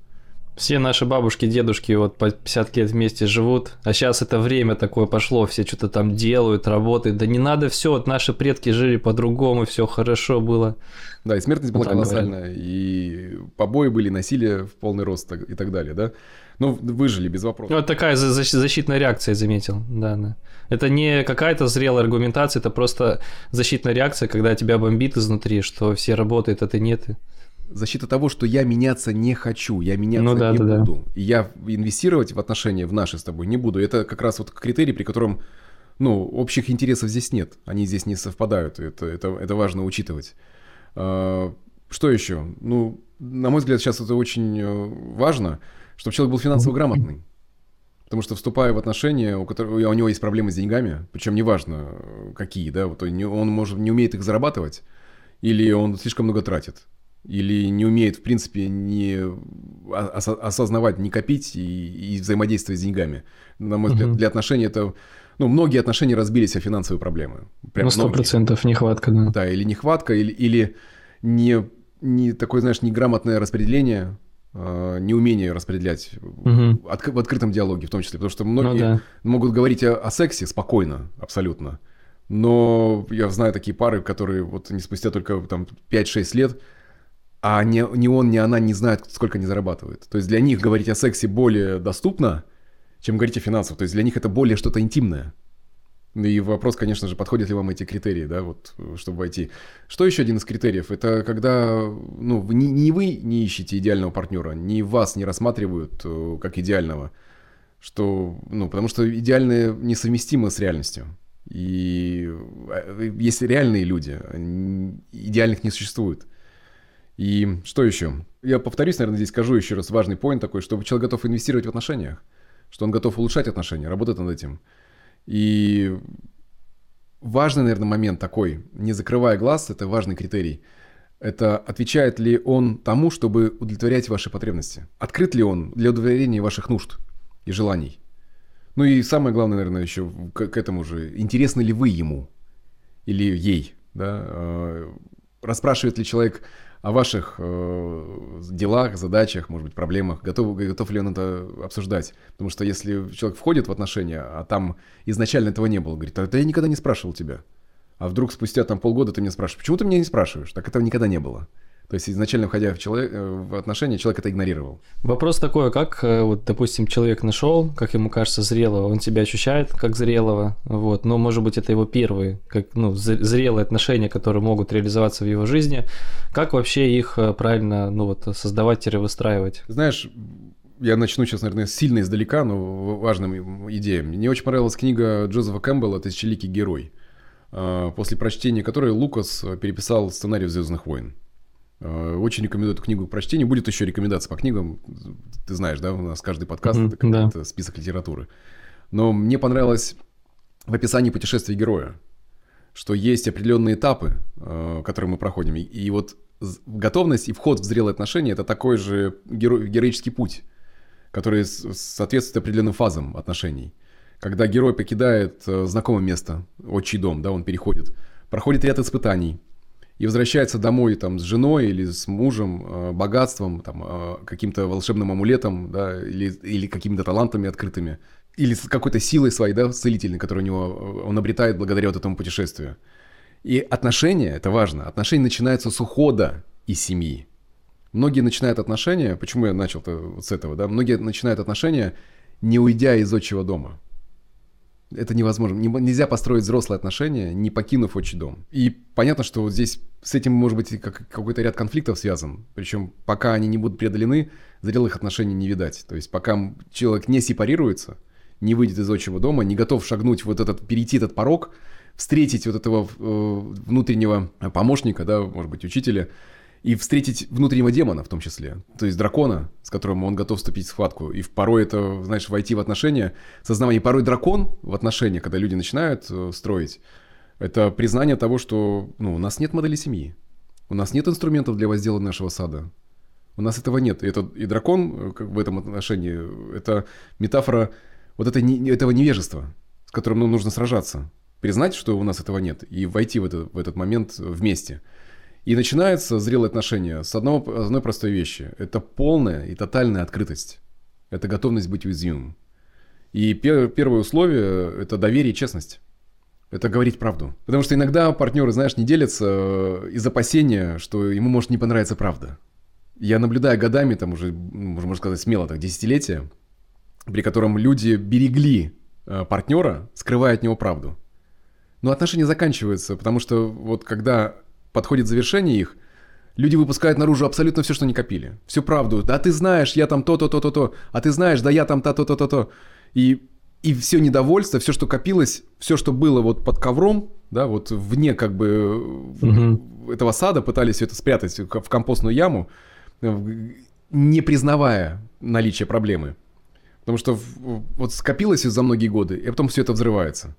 Все наши бабушки, дедушки вот по 50 лет вместе живут, а сейчас это время такое пошло, все что-то там делают, работают. Да не надо все, вот наши предки жили по-другому, все хорошо было. Да, и смертность была колоссальная, и побои были, насилие в полный рост и так далее, да? Ну, выжили без вопросов. Вот такая защитная реакция, я заметил, да, да. Это не какая-то зрелая аргументация, это просто защитная реакция, когда тебя бомбит изнутри, что все работают, а ты нет защита того, что я меняться не хочу, я меняться ну, да, не да, буду. Да. И я инвестировать в отношения в наши с тобой не буду. Это как раз вот критерий, при котором ну, общих интересов здесь нет. Они здесь не совпадают. Это, это, это важно учитывать. А, что еще? Ну, на мой взгляд, сейчас это очень э, важно, чтобы человек был финансово грамотный. Потому что вступая в отношения, у, которого, у него есть проблемы с деньгами, причем неважно э, какие, да, вот он может не умеет их зарабатывать, или он слишком много тратит или не умеет, в принципе, не осознавать, не копить и, и взаимодействовать с деньгами. На мой взгляд, угу. для отношений это... Ну, многие отношения разбились о финансовые проблемы. Прям ну, сто процентов нехватка, да. Да, или нехватка, или, или не, не такое, знаешь, неграмотное распределение, э, неумение распределять угу. от, в открытом диалоге в том числе. Потому что многие ну, да. могут говорить о, о сексе спокойно, абсолютно. Но я знаю такие пары, которые вот не спустя только там 5-6 лет а ни, ни он, ни она не знают, сколько они зарабатывают. То есть для них говорить о сексе более доступно, чем говорить о финансах. То есть для них это более что-то интимное. И вопрос, конечно же, подходят ли вам эти критерии, да, вот, чтобы войти. Что еще один из критериев? Это когда, ну, ни вы не ищете идеального партнера, ни вас не рассматривают э, как идеального, что, ну, потому что идеальные несовместимы с реальностью. И э, есть реальные люди, идеальных не существует. И что еще? Я повторюсь, наверное, здесь скажу еще раз важный поинт такой, что человек готов инвестировать в отношениях, что он готов улучшать отношения, работать над этим. И важный, наверное, момент такой, не закрывая глаз, это важный критерий. Это отвечает ли он тому, чтобы удовлетворять ваши потребности? Открыт ли он для удовлетворения ваших нужд и желаний? Ну и самое главное, наверное, еще к, к этому же, интересны ли вы ему или ей? Да? А, расспрашивает ли человек о ваших э, делах, задачах, может быть, проблемах, готов, готов ли он это обсуждать. Потому что если человек входит в отношения, а там изначально этого не было, говорит, а я никогда не спрашивал тебя. А вдруг спустя там полгода ты меня спрашиваешь, почему ты меня не спрашиваешь? Так этого никогда не было. То есть изначально входя в, человек, э, в отношения, человек это игнорировал. Вопрос такой, как, э, вот, допустим, человек нашел, как ему кажется, зрелого, он тебя ощущает как зрелого, вот, но, может быть, это его первые, как, ну, зрелые отношения, которые могут реализоваться в его жизни. Как вообще их э, правильно, ну, вот, создавать-выстраивать? Знаешь, я начну сейчас, наверное, сильно издалека, но важным идеям. Мне очень понравилась книга Джозефа Кэмпбелла «Тысячеликий герой», после прочтения которой Лукас переписал сценарий «Звездных войн». Э, очень рекомендую эту книгу к прочтению. Будет еще рекомендация по книгам. Ты знаешь, да, у нас каждый подкаст mm-hmm, это да. список литературы. Но мне понравилось в описании путешествия героя, что есть определенные этапы, э, которые мы проходим. И вот готовность и вход в зрелые отношения это такой же геро- героический путь, который соответствует определенным фазам отношений. Когда герой покидает э, знакомое место, отчий дом, да, он переходит, проходит ряд испытаний – и возвращается домой там с женой или с мужем, э, богатством, там, э, каким-то волшебным амулетом, да, или, или какими-то талантами открытыми, или с какой-то силой своей, да, целительной, которую у него э, он обретает благодаря вот этому путешествию. И отношения, это важно, отношения начинаются с ухода из семьи. Многие начинают отношения, почему я начал-то вот с этого, да, многие начинают отношения, не уйдя из отчего дома. Это невозможно. Нельзя построить взрослые отношения, не покинув отчий дом. И понятно, что вот здесь с этим может быть как, какой-то ряд конфликтов связан. Причем пока они не будут преодолены, зрелых отношений не видать. То есть пока человек не сепарируется, не выйдет из отчего дома, не готов шагнуть вот этот, перейти этот порог, встретить вот этого э, внутреннего помощника, да, может быть, учителя, и встретить внутреннего демона в том числе, то есть дракона, с которым он готов вступить в схватку. И порой это, знаешь, войти в отношения, сознание. Порой дракон в отношениях, когда люди начинают э, строить, это признание того, что ну, у нас нет модели семьи, у нас нет инструментов для воздела нашего сада. У нас этого нет. И, это, и дракон э, как в этом отношении, это метафора вот это, этого невежества, с которым ну, нужно сражаться. Признать, что у нас этого нет, и войти в, это, в этот момент вместе – и начинается зрелые отношения с одного, одной простой вещи. Это полная и тотальная открытость. Это готовность быть уязвимым. И пер, первое условие – это доверие и честность. Это говорить правду. Потому что иногда партнеры, знаешь, не делятся э, из опасения, что ему может не понравиться правда. Я наблюдаю годами, там уже, ну, можно сказать, смело так, десятилетия, при котором люди берегли э, партнера, скрывая от него правду. Но отношения заканчиваются, потому что вот когда подходит завершение их, люди выпускают наружу абсолютно все, что не копили. Всю правду. Да ты знаешь, я там то-то, то-то, то. А ты знаешь, да я там то-то, то-то, то. И, и все недовольство, все, что копилось, все, что было вот под ковром, да, вот вне как бы угу. этого сада, пытались все это спрятать в компостную яму, не признавая наличие проблемы. Потому что вот скопилось за многие годы, и потом все это взрывается.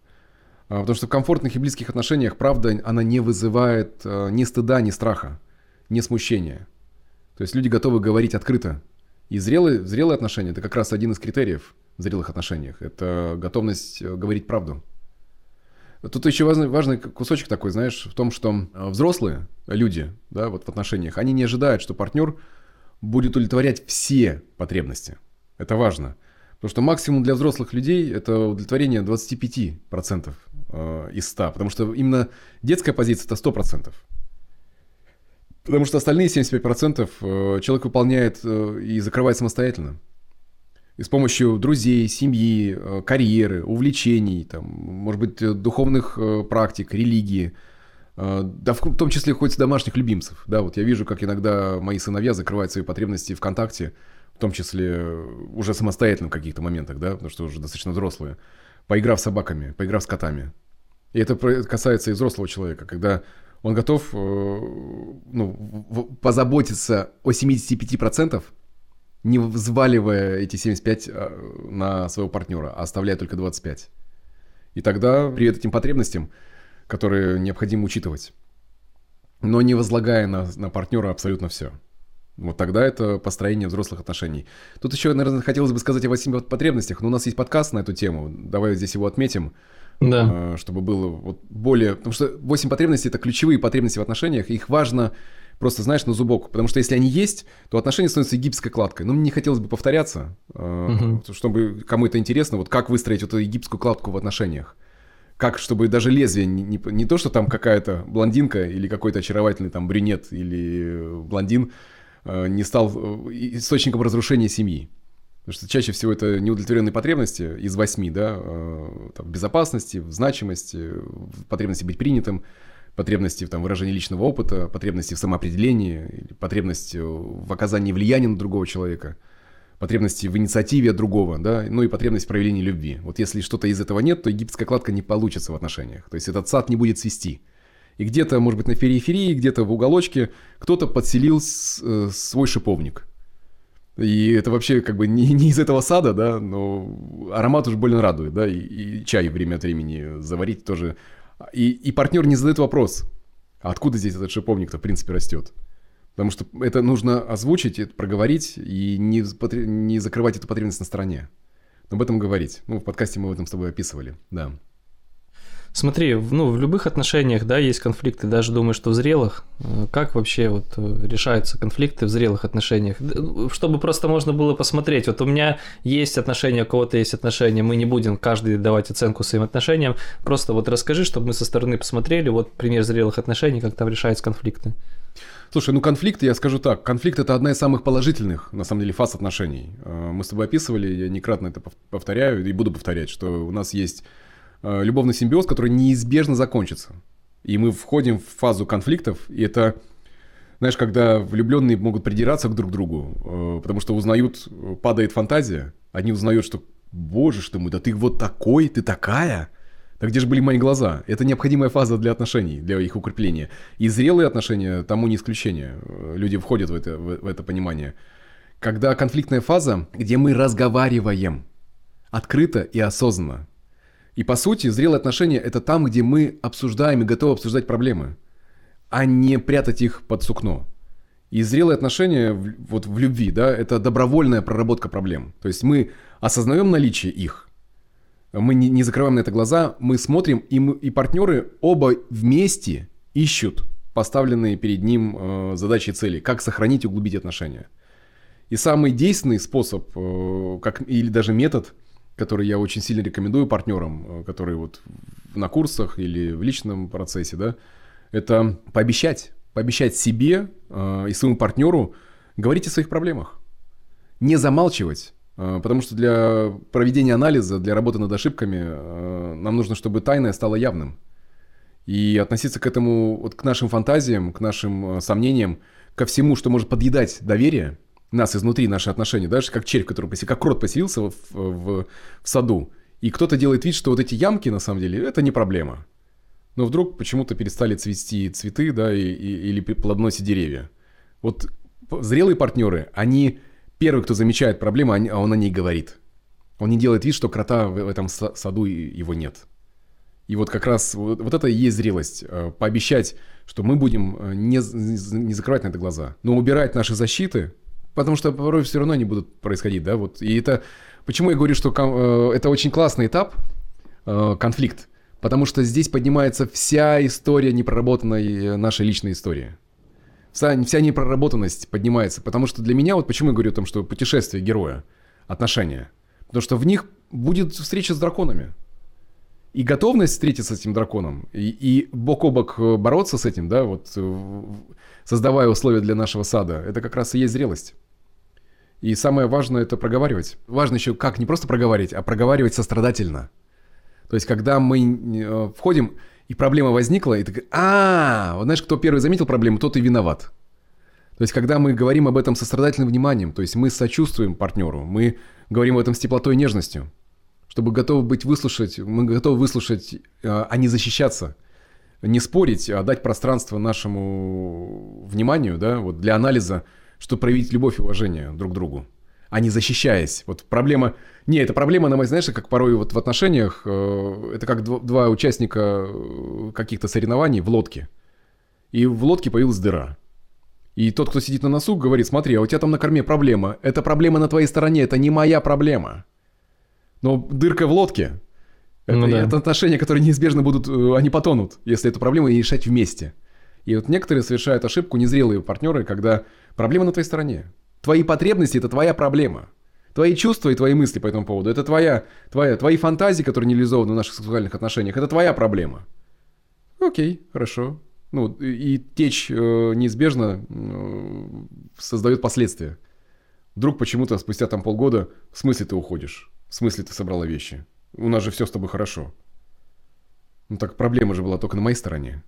А, потому что в комфортных и близких отношениях правда, она не вызывает а, ни стыда, ни страха, ни смущения. То есть люди готовы говорить открыто. И зрелые, зрелые отношения – это как раз один из критериев в зрелых отношениях. Это готовность э, говорить правду. Тут еще важный, важный кусочек такой, знаешь, в том, что а, взрослые люди да, вот в отношениях, они не ожидают, что партнер будет удовлетворять все потребности. Это важно. Потому что максимум для взрослых людей – это удовлетворение 25% э, из 100. Потому что именно детская позиция – это 100%. Потому что остальные 75% э, человек выполняет э, и закрывает самостоятельно. И с помощью друзей, семьи, карьеры, увлечений, там, может быть, духовных практик, религии, да в том числе хоть домашних любимцев. Да, вот я вижу, как иногда мои сыновья закрывают свои потребности ВКонтакте, в том числе уже самостоятельно в каких-то моментах, да, потому что уже достаточно взрослые, поиграв с собаками, поиграв с котами. И это касается и взрослого человека, когда он готов э, ну, позаботиться о 75%, не взваливая эти 75 э, на своего партнера, а оставляя только 25. И тогда привет этим потребностям, которые необходимо учитывать, но не возлагая на, на партнера абсолютно все. Вот тогда это построение взрослых отношений. Тут еще, наверное, хотелось бы сказать о восьми потребностях, но у нас есть подкаст на эту тему. Давай здесь его отметим. Да. Э, чтобы было вот более... Потому что восемь потребностей – это ключевые потребности в отношениях. Их важно просто, знаешь, на зубок. Потому что если они есть, то отношения становятся египетской кладкой. Но мне не хотелось бы повторяться, угу. чтобы кому это интересно, вот как выстроить эту египетскую кладку в отношениях. как, чтобы даже лезвие, не, не, не то, что там какая-то блондинка или какой-то очаровательный там брюнет или блондин не стал э, источником разрушения семьи. Потому что чаще всего это неудовлетворенные потребности из восьми, да, э, там, безопасности, значимости, потребности быть принятым, потребности в там, выражении личного опыта, потребности в самоопределении, потребности в оказании влияния на другого человека – потребности в инициативе другого, да, ну и потребность в проявлении любви. Вот если что-то из этого нет, то египетская кладка не получится в отношениях. То есть этот сад не будет свести. И где-то, может быть, на периферии, где-то в уголочке кто-то подселил с, э, свой шиповник. И это вообще как бы не, не из этого сада, да, но аромат уж больно радует, да, и, и чай время от времени заварить тоже. И, и партнер не задает вопрос, а откуда здесь этот шиповник-то в принципе растет? Потому что это нужно озвучить, это проговорить и не, не закрывать эту потребность на стороне. Об этом говорить. Ну, в подкасте мы об этом с тобой описывали, да. Смотри, ну, в любых отношениях, да, есть конфликты, даже думаю, что в зрелых. Э, как вообще вот э, решаются конфликты в зрелых отношениях? Ну, чтобы просто можно было посмотреть. Вот у меня есть отношения, у кого-то есть отношения, мы не будем каждый давать оценку своим отношениям. Просто вот расскажи, чтобы мы со стороны посмотрели, вот пример зрелых отношений, как там решаются конфликты. Слушай, ну конфликт, я скажу так, конфликт это одна из самых положительных, на самом деле, фаз отношений. Э, мы с тобой описывали, я некратно это повторяю и буду повторять, что у нас есть любовный симбиоз, который неизбежно закончится. И мы входим в фазу конфликтов, и это, знаешь, когда влюбленные могут придираться друг к другу, э, потому что узнают, падает фантазия, они узнают, что, боже что мой, да ты вот такой, ты такая, так где же были мои глаза? Это необходимая фаза для отношений, для их укрепления. И зрелые отношения тому не исключение. Люди входят в это, в это понимание. Когда конфликтная фаза, где мы разговариваем открыто и осознанно. И по сути, зрелые отношения – это там, где мы обсуждаем и готовы обсуждать проблемы, а не прятать их под сукно. И зрелые отношения вот в любви, да, это добровольная проработка проблем. То есть мы осознаем наличие их, мы не, закрываем на это глаза, мы смотрим, и, мы, и партнеры оба вместе ищут поставленные перед ним э, задачи и цели, как сохранить и углубить отношения. И самый действенный способ, э, как, или даже метод, который я очень сильно рекомендую партнерам, э, которые вот на курсах или в личном процессе, да, это пообещать, пообещать себе э, и своему партнеру говорить о своих проблемах. Не замалчивать, Э, потому что для проведения анализа, для работы над ошибками нам нужно, чтобы тайное стало явным. И относиться к этому, вот к нашим фантазиям, к нашим сомнениям, ко всему, что может подъедать доверие, нас изнутри, наши отношения, даже как червь, который поселился, как крот поселился в, в, в саду, и кто-то делает вид, что вот эти ямки, на самом деле, это не проблема. Но вдруг почему-то перестали цвести цветы, да, и, и, или плодоносить деревья. Вот зрелые партнеры, они первый, кто замечает проблему, а он о ней говорит. Он не делает вид, что крота в этом саду его нет. И вот как раз вот, вот это и есть зрелость. Э, пообещать, что мы будем э, не, не закрывать на это глаза, но убирать наши защиты, потому что порой все равно они будут происходить, да, вот. И это, почему я говорю, что э, это очень классный этап, конфликт, потому что здесь поднимается вся история непроработанной нашей личной истории вся, вся непроработанность поднимается. Потому что для меня, вот почему я говорю о том, что путешествие героя, отношения. Потому что в них будет встреча с драконами. И готовность встретиться с этим драконом, и, и бок о бок э, бороться с этим, да, вот э, создавая условия для нашего сада, это как раз и есть зрелость. И самое важное это проговаривать. Важно еще как не просто проговаривать, а проговаривать сострадательно. То есть, когда мы э, входим, и проблема возникла, и ты а, вот знаешь, кто первый заметил проблему, тот и виноват. То есть, когда мы говорим об этом со страдательным вниманием, то есть мы сочувствуем партнеру, мы говорим об этом с теплотой и нежностью, чтобы готовы быть выслушать, мы готовы выслушать, а, а не защищаться, не спорить, а дать пространство нашему вниманию, да, вот для анализа, чтобы проявить любовь и уважение друг к другу а не защищаясь. Вот проблема... Не, это проблема, на мой, знаешь, как порой вот в отношениях, э, это как два участника э, каких-то соревнований в лодке. И в лодке появилась дыра. И тот, кто сидит на носу, говорит, смотри, а у тебя там на корме проблема. Это проблема на твоей стороне, это не моя проблема. Но дырка в лодке. Это, ну, да. это отношения, которые неизбежно будут, э, они потонут, если эту проблему не решать вместе. И вот некоторые совершают ошибку, незрелые партнеры, когда проблема на твоей стороне. Твои потребности – это твоя проблема. Твои чувства и твои мысли по этому поводу, это твоя, твоя, твои фантазии, которые не реализованы в наших сексуальных отношениях, это твоя проблема. Окей, хорошо. Ну, и течь э, неизбежно э, создает последствия. Вдруг почему-то спустя там полгода, в смысле ты уходишь? В смысле ты собрала вещи? У нас же все с тобой хорошо. Ну так проблема же была только на моей стороне.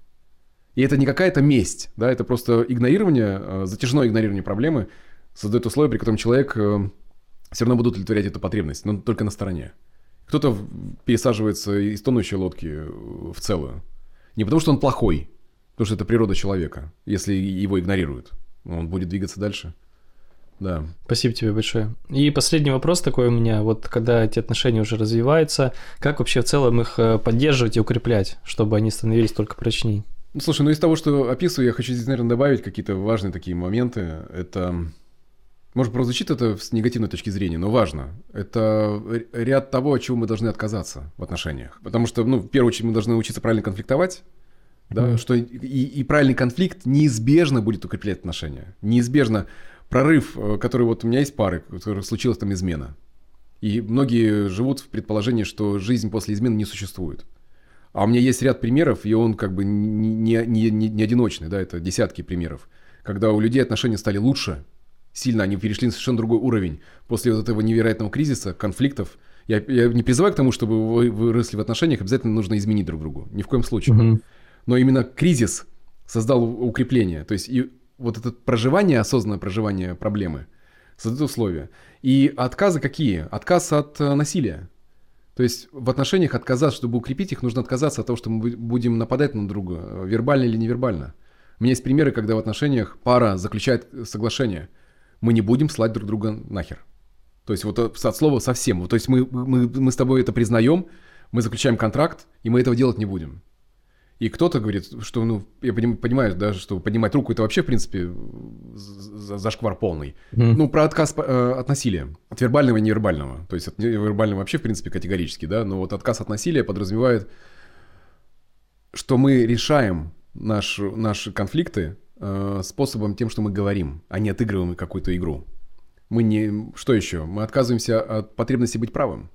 И это не какая-то месть, да, это просто игнорирование, э, затяжное игнорирование проблемы создает условия, при котором человек э, все равно будет удовлетворять эту потребность, но только на стороне. Кто-то пересаживается из тонущей лодки э, в целую. Не потому, что он плохой, потому что это природа человека. Если его игнорируют, он будет двигаться дальше. Да. Спасибо тебе большое. И последний вопрос такой у меня. Вот когда эти отношения уже развиваются, как вообще в целом их поддерживать и укреплять, чтобы они становились только прочнее? Ну, слушай, ну из того, что описываю, я хочу здесь, наверное, добавить какие-то важные такие моменты. Это, может, прозвучит это с негативной точки зрения, но важно. Это ряд того, от чего мы должны отказаться в отношениях. Потому что, ну, в первую очередь, мы должны учиться правильно конфликтовать, да, mm что и, и правильный конфликт неизбежно будет укреплять отношения. Неизбежно прорыв, э, который вот у меня есть пары, который случилась там измена. И многие живут в предположении, что жизнь после измены не существует. А у меня есть ряд примеров, и он как бы не, не, не, не одиночный, да, это десятки примеров, когда у людей отношения стали лучше, сильно они перешли на совершенно другой уровень после вот этого невероятного кризиса, конфликтов. Я, я не призываю к тому, чтобы вы выросли в отношениях, обязательно нужно изменить друг другу, ни в коем случае. Угу. Но именно кризис создал укрепление, то есть и вот это проживание, осознанное проживание проблемы создает условия. И отказы какие? Отказ от э, насилия. То есть в отношениях отказаться, чтобы укрепить их, нужно отказаться от того, что мы будем нападать на друга, э, вербально или невербально. У меня есть примеры, когда в отношениях пара заключает соглашение. Мы не будем слать друг друга нахер. То есть вот от слова совсем. То есть мы, мы, мы с тобой это признаем, мы заключаем контракт, и мы этого делать не будем. И кто-то говорит, что, ну, я понимаю, да, что поднимать руку это вообще, в принципе, зашквар полный. Mm. Ну, про отказ э, от насилия, от вербального и невербального. То есть от невербального вообще, в принципе, категорически, да, но вот отказ от насилия подразумевает, что мы решаем наш, наши конфликты э, способом тем, что мы говорим, а не отыгрываем какую-то игру. Мы не... Что еще? Мы отказываемся от потребности быть правым.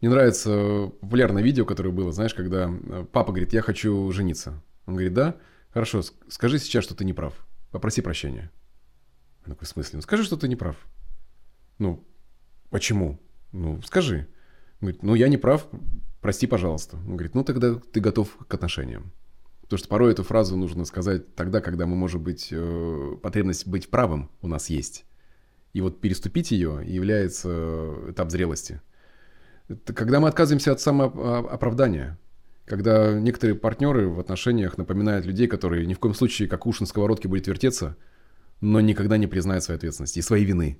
Мне нравится популярное видео, которое было, знаешь, когда э, папа говорит, я хочу жениться. Он говорит, да? Хорошо, скажи сейчас, что ты не прав. Попроси прощения. Я такой, в смысле? Ну, скажи, что ты не прав. Ну, почему? Ну, скажи. Он говорит, ну, я не прав, прости, пожалуйста. Он говорит, ну, тогда ты готов к отношениям. Потому что порой эту фразу нужно сказать тогда, когда мы, может быть, э, потребность быть правым у нас есть. И вот переступить ее является э, этап зрелости – это когда мы отказываемся от самооправдания. Когда некоторые партнеры в отношениях напоминают людей, которые ни в коем случае как уж на сковородке будет вертеться, но никогда не признают своей ответственности и своей вины.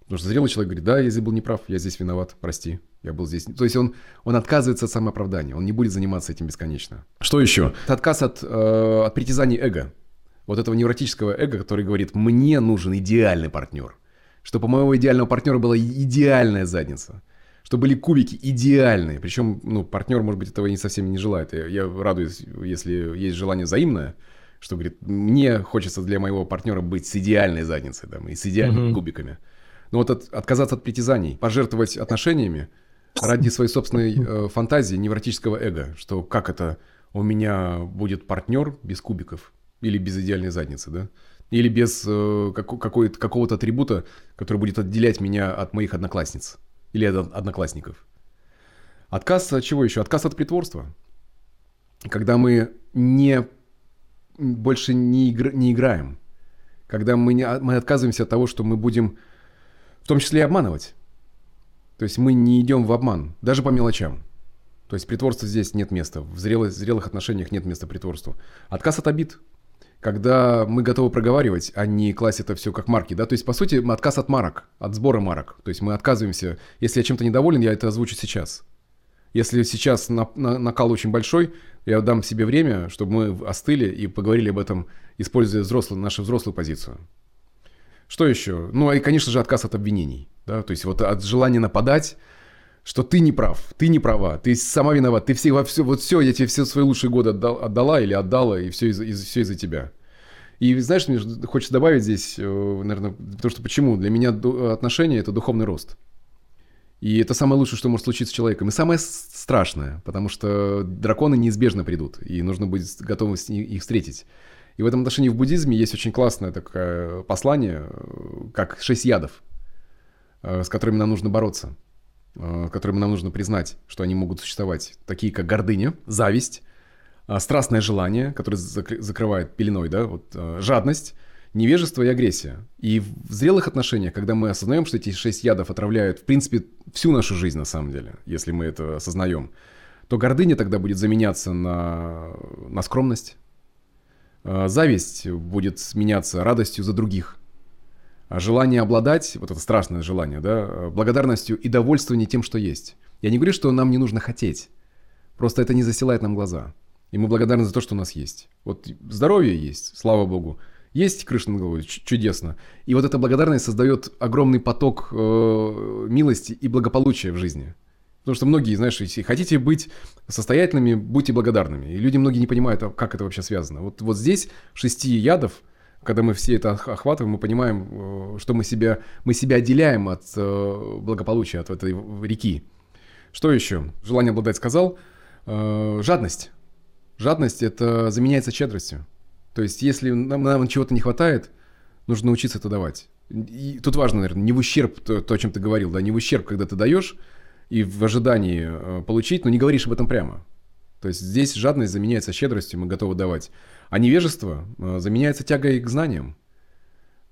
Потому что зрелый человек говорит, да, я здесь был неправ, я здесь виноват, прости, я был здесь. То есть он, он отказывается от самооправдания, он не будет заниматься этим бесконечно. Что еще? Это отказ от, э, от притязаний эго. Вот этого невротического эго, который говорит, мне нужен идеальный партнер. Чтобы у моего идеального партнера была идеальная задница что были кубики идеальные. Причем, ну, партнер, может быть, этого не совсем не желает. Я, я радуюсь, если есть желание взаимное, что говорит, мне хочется для моего партнера быть с идеальной задницей, там, и с идеальными угу. кубиками. Но вот от, отказаться от притязаний, пожертвовать отношениями ради своей собственной э, фантазии, невротического эго, что как это у меня будет партнер без кубиков или без идеальной задницы, да? Или без э, какой-то, какого-то атрибута, который будет отделять меня от моих одноклассниц. Или от одноклассников. Отказ от чего еще? Отказ от притворства. Когда мы не, больше не, игр, не играем. Когда мы, не, мы отказываемся от того, что мы будем в том числе и обманывать. То есть мы не идем в обман, даже по мелочам. То есть притворства здесь нет места. В зрелых, зрелых отношениях нет места притворству. Отказ от обид когда мы готовы проговаривать, а не класть это все как марки, да, то есть, по сути, отказ от марок, от сбора марок, то есть мы отказываемся, если я чем-то недоволен, я это озвучу сейчас. Если сейчас на, на, накал очень большой, я дам себе время, чтобы мы остыли и поговорили об этом, используя взрослую, нашу взрослую позицию. Что еще? Ну, и, конечно же, отказ от обвинений. Да? То есть вот от желания нападать, что ты не прав, ты не права, ты сама виноват, ты все, во все, вот все, я тебе все свои лучшие годы отдал, отдала или отдала, и все из-за, из, все из-за тебя. И знаешь, мне хочется добавить здесь, э, наверное, то, что почему? Для меня отношения – это духовный рост. И это самое лучшее, что может случиться с человеком. И самое страшное, потому что драконы неизбежно придут, и нужно будет готовым их встретить. И в этом отношении в буддизме есть очень классное такое послание, э, как шесть ядов, э, с которыми нам нужно бороться, которыми нам нужно признать, что они могут существовать. Такие как гордыня, зависть, а, страстное желание, которое закрывает пеленой, да, вот, а, жадность, невежество и агрессия. И в зрелых отношениях, когда мы осознаем, что эти шесть ядов отравляют, в принципе, всю нашу жизнь на самом деле, если мы это осознаем, то гордыня тогда будет заменяться на, на скромность, зависть будет сменяться радостью за других, желание обладать, вот это страшное желание, да, благодарностью и довольствование тем, что есть. Я не говорю, что нам не нужно хотеть, просто это не засилает нам глаза. И мы благодарны за то, что у нас есть. Вот здоровье есть, слава богу. Есть крыша над головой, чудесно. И вот эта благодарность создает огромный поток э, милости и благополучия в жизни. Потому что многие, знаешь, если хотите быть состоятельными, будьте благодарными. И люди многие не понимают, а как это вообще связано. Вот, вот здесь шести ядов, когда мы все это охватываем, мы понимаем, э, что мы себя, мы себя отделяем от э, благополучия, от этой реки. Что еще? Желание обладать сказал. Э, жадность. Жадность это заменяется щедростью. То есть, если нам, нам чего-то не хватает, нужно научиться это давать. И тут важно, наверное, не в ущерб то, то, о чем ты говорил, да, не в ущерб, когда ты даешь и в ожидании получить, но не говоришь об этом прямо. То есть здесь жадность заменяется щедростью, мы готовы давать. А невежество э, заменяется тягой к знаниям,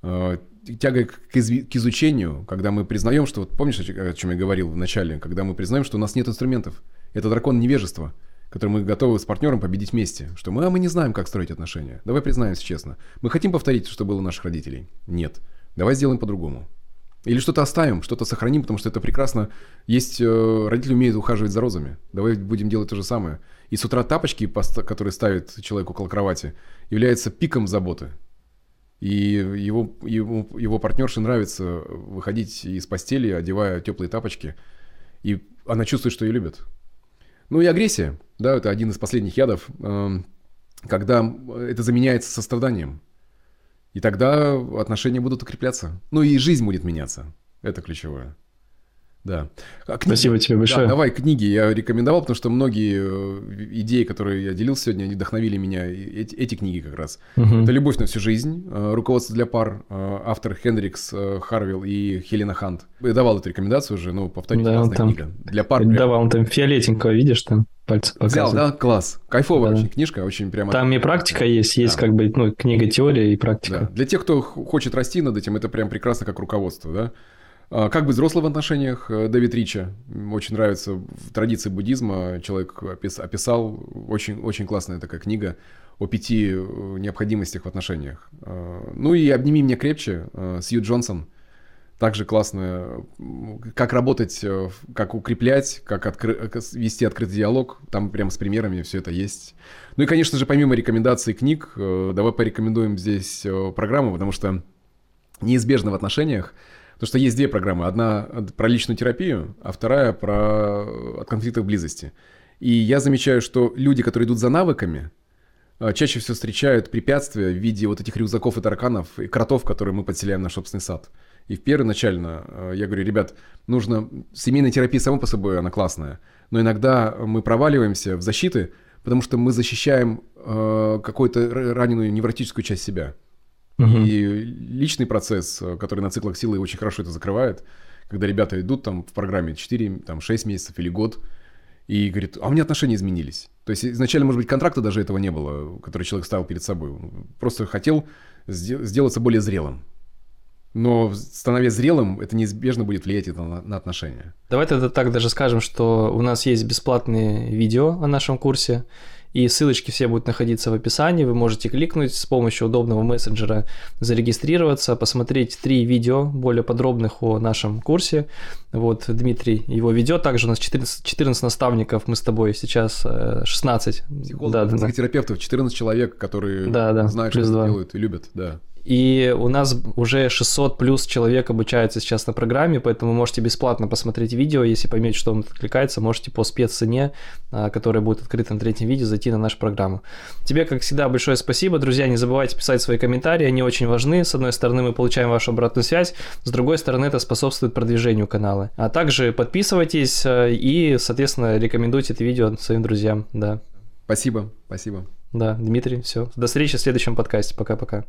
э, тягой к, изучению, когда мы признаем, что, вот помнишь, о чем я говорил в начале, когда мы признаем, что у нас нет инструментов. Это дракон невежества – который мы готовы с партнером победить вместе. Что мы, а мы не знаем, как строить отношения. Давай признаемся честно. Мы хотим повторить, что было у наших родителей? Нет. Давай сделаем по-другому. Или что-то оставим, что-то сохраним, потому что это прекрасно. Есть э, родители умеют ухаживать за розами. Давай будем делать то же самое. И с утра тапочки, которые ставит человек около кровати, являются пиком заботы. И его, его, его партнерше нравится выходить из постели, одевая теплые тапочки. И она чувствует, что ее любят. Ну и агрессия, да, это один из последних ядов, эм, когда это заменяется состраданием. И тогда отношения будут укрепляться. Ну и жизнь будет меняться. Это ключевое. Да. А книги... Спасибо тебе большое. Да, давай книги я рекомендовал, потому что многие э, идеи, которые я делился сегодня, они вдохновили меня. Эти, эти книги как раз. Угу. Это «Любовь на всю жизнь», э, «Руководство для пар», э, автор Хендрикс Харвилл и Хелена Хант. Я давал эту рекомендацию уже, ну, повторить, да, разная там... книга. Для пар. Давал, он там фиолетенького, видишь, там пальцы показывает. Взял, да? Класс. Кайфовая да. очень книжка, очень прямо... Там и практика есть, есть да. как бы, ну, книга теория и практика. Да. Для тех, кто хочет расти над этим, это прям прекрасно как руководство, да? А, как быть взрослым в отношениях? Э, Дэвид Рича. Очень нравится в традиции буддизма. Человек описал. Очень, очень классная такая книга о пяти э, необходимостях в отношениях. А, ну и «Обними меня крепче» э, Сью Джонсон. Также классно, как работать, как укреплять, как откры... вести открытый диалог. Там прямо с примерами все это есть. Ну и, конечно же, помимо рекомендаций книг, давай порекомендуем здесь программу, потому что неизбежно в отношениях Потому что есть две программы. Одна про личную терапию, а вторая про от конфликтов близости. И я замечаю, что люди, которые идут за навыками, а, чаще всего встречают препятствия в виде вот этих рюкзаков и тараканов, и кротов, которые мы подселяем в наш собственный сад. И в первоначально а, я говорю, ребят, нужно... Семейная терапия сама по собой, она классная. Но иногда мы проваливаемся в защиты, потому что мы защищаем э, какую-то раненую невротическую часть себя. Угу. И личный процесс, э, который на циклах силы очень хорошо это закрывает, когда ребята идут там в программе 4, там 6 месяцев или год, и говорит, а у меня отношения изменились. То есть изначально, может быть, контракта даже этого не было, который человек ставил перед собой. Просто хотел сделаться более зрелым. Но становясь зрелым, это неизбежно будет влиять на, на отношения. Давай тогда так даже скажем, что у нас есть бесплатные видео о нашем курсе, и ссылочки все будут находиться в описании. Вы можете кликнуть с помощью удобного мессенджера, зарегистрироваться, посмотреть три видео более подробных о нашем курсе. Вот Дмитрий его ведет. Также у нас 14, 14 наставников, мы с тобой сейчас 16. Психологов, да, психотерапевтов, 14 человек, которые да, да, знают, что 2. делают и любят. Да. И у нас уже 600 плюс человек обучается сейчас на программе, поэтому можете бесплатно посмотреть видео, если поймете, что вам откликается, можете по спеццене, а, которая будет открыта на третьем видео, зайти на нашу программу. Тебе, как всегда, большое спасибо. Друзья, не забывайте писать свои комментарии, они очень важны. С одной стороны, мы получаем вашу обратную связь, с другой стороны, это способствует продвижению канала. А также подписывайтесь а, и, соответственно, рекомендуйте это видео своим друзьям. Да. Спасибо, спасибо. Да, Дмитрий, все. До встречи в следующем подкасте. Пока-пока.